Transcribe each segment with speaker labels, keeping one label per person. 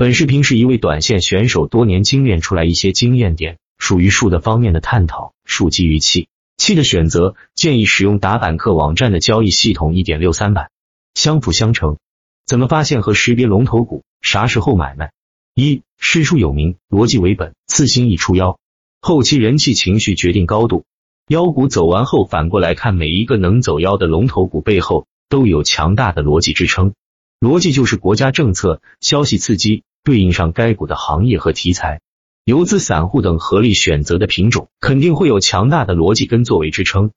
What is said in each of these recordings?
Speaker 1: 本视频是一位短线选手多年精炼出来一些经验点，属于数的方面的探讨。数基于气，气的选择建议使用打板客网站的交易系统一点六三版，相辅相成。怎么发现和识别龙头股？啥时候买卖？一师出有名，逻辑为本，次新一出妖，后期人气情绪决定高度。妖股走完后，反过来看每一个能走妖的龙头股背后都有强大的逻辑支撑。逻辑就是国家政策、消息刺激对应上该股的行业和题材，游资、散户等合力选择的品种，肯定会有强大的逻辑跟作为支撑。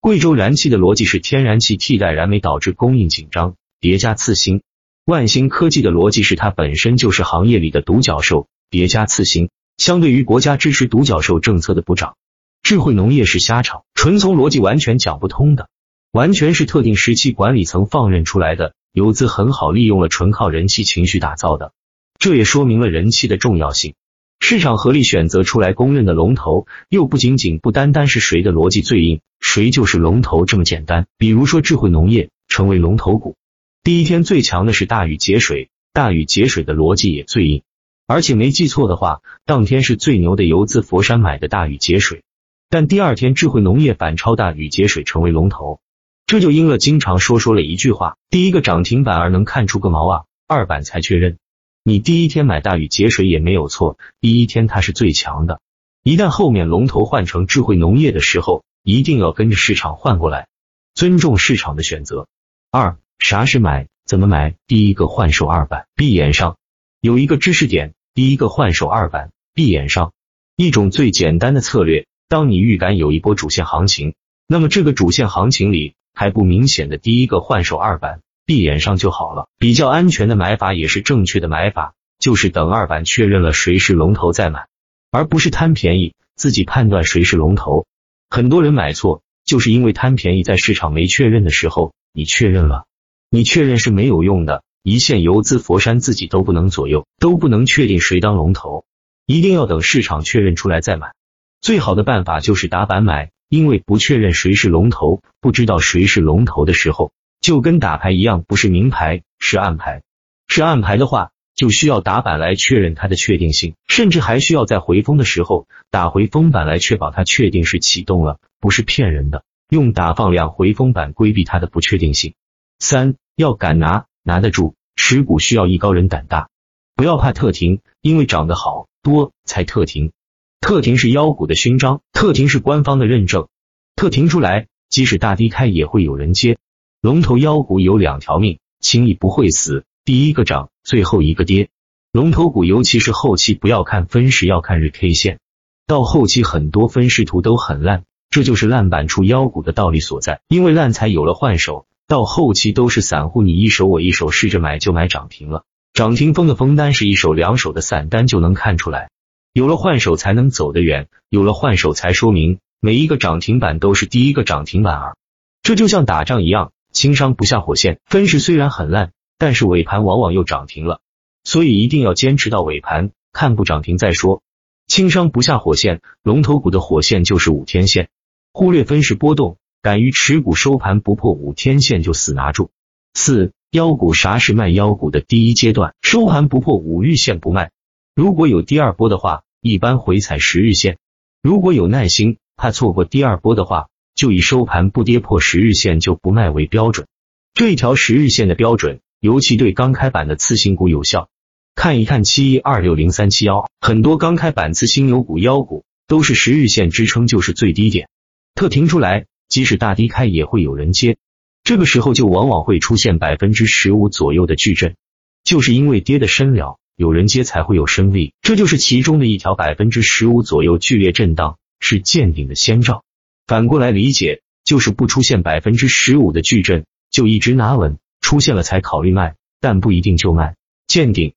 Speaker 1: 贵州燃气的逻辑是天然气替代燃煤导致供应紧张，叠加次新。万兴科技的逻辑是它本身就是行业里的独角兽，叠加次新。相对于国家支持独角兽政策的补涨。智慧农业是瞎炒，纯从逻辑完全讲不通的，完全是特定时期管理层放任出来的，游资很好利用了，纯靠人气情绪打造的。这也说明了人气的重要性。市场合力选择出来公认的龙头，又不仅仅不单单是谁的逻辑最硬，谁就是龙头这么简单。比如说智慧农业成为龙头股，第一天最强的是大禹节水，大禹节水的逻辑也最硬，而且没记错的话，当天是最牛的游资佛山买的大禹节水。但第二天，智慧农业反超大禹节水成为龙头，这就应了经常说说了一句话：第一个涨停板而能看出个毛啊？二板才确认。你第一天买大禹节水也没有错，第一天它是最强的。一旦后面龙头换成智慧农业的时候，一定要跟着市场换过来，尊重市场的选择。二，啥是买？怎么买？第一个换手二板，闭眼上。有一个知识点：第一个换手二板，闭眼上，一种最简单的策略。当你预感有一波主线行情，那么这个主线行情里还不明显的第一个换手二板闭眼上就好了。比较安全的买法也是正确的买法，就是等二板确认了谁是龙头再买，而不是贪便宜自己判断谁是龙头。很多人买错，就是因为贪便宜，在市场没确认的时候你确认了，你确认是没有用的。一线游资佛山自己都不能左右，都不能确定谁当龙头，一定要等市场确认出来再买。最好的办法就是打板买，因为不确认谁是龙头，不知道谁是龙头的时候，就跟打牌一样，不是明牌是暗牌。是暗牌的话，就需要打板来确认它的确定性，甚至还需要在回风的时候打回风板来确保它确定是启动了，不是骗人的。用打放量回风板规避它的不确定性。三要敢拿，拿得住，持股需要艺高人胆大，不要怕特停，因为涨得好多才特停。特停是妖股的勋章，特停是官方的认证，特停出来，即使大低开也会有人接。龙头妖股有两条命，轻易不会死，第一个涨，最后一个跌。龙头股尤其是后期，不要看分时，要看日 K 线。到后期很多分时图都很烂，这就是烂板出妖股的道理所在。因为烂才有了换手，到后期都是散户，你一手我一手试着买就买涨停了，涨停封的封单是一手两手的散单就能看出来。有了换手才能走得远，有了换手才说明每一个涨停板都是第一个涨停板儿。这就像打仗一样，轻伤不下火线。分时虽然很烂，但是尾盘往往又涨停了，所以一定要坚持到尾盘，看不涨停再说。轻伤不下火线，龙头股的火线就是五天线，忽略分时波动，敢于持股收盘不破五天线就死拿住。四妖股啥是卖妖股的第一阶段？收盘不破五日线不卖。如果有第二波的话，一般回踩十日线。如果有耐心，怕错过第二波的话，就以收盘不跌破十日线就不卖为标准。这一条十日线的标准，尤其对刚开板的次新股有效。看一看七一二六零三七幺，很多刚开板次新牛股、妖股都是十日线支撑就是最低点，特停出来，即使大低开也会有人接。这个时候就往往会出现百分之十五左右的巨震，就是因为跌的深了。有人接才会有升力，这就是其中的一条百分之十五左右剧烈震荡是见顶的先兆。反过来理解，就是不出现百分之十五的巨震，就一直拿稳，出现了才考虑卖，但不一定就卖。见顶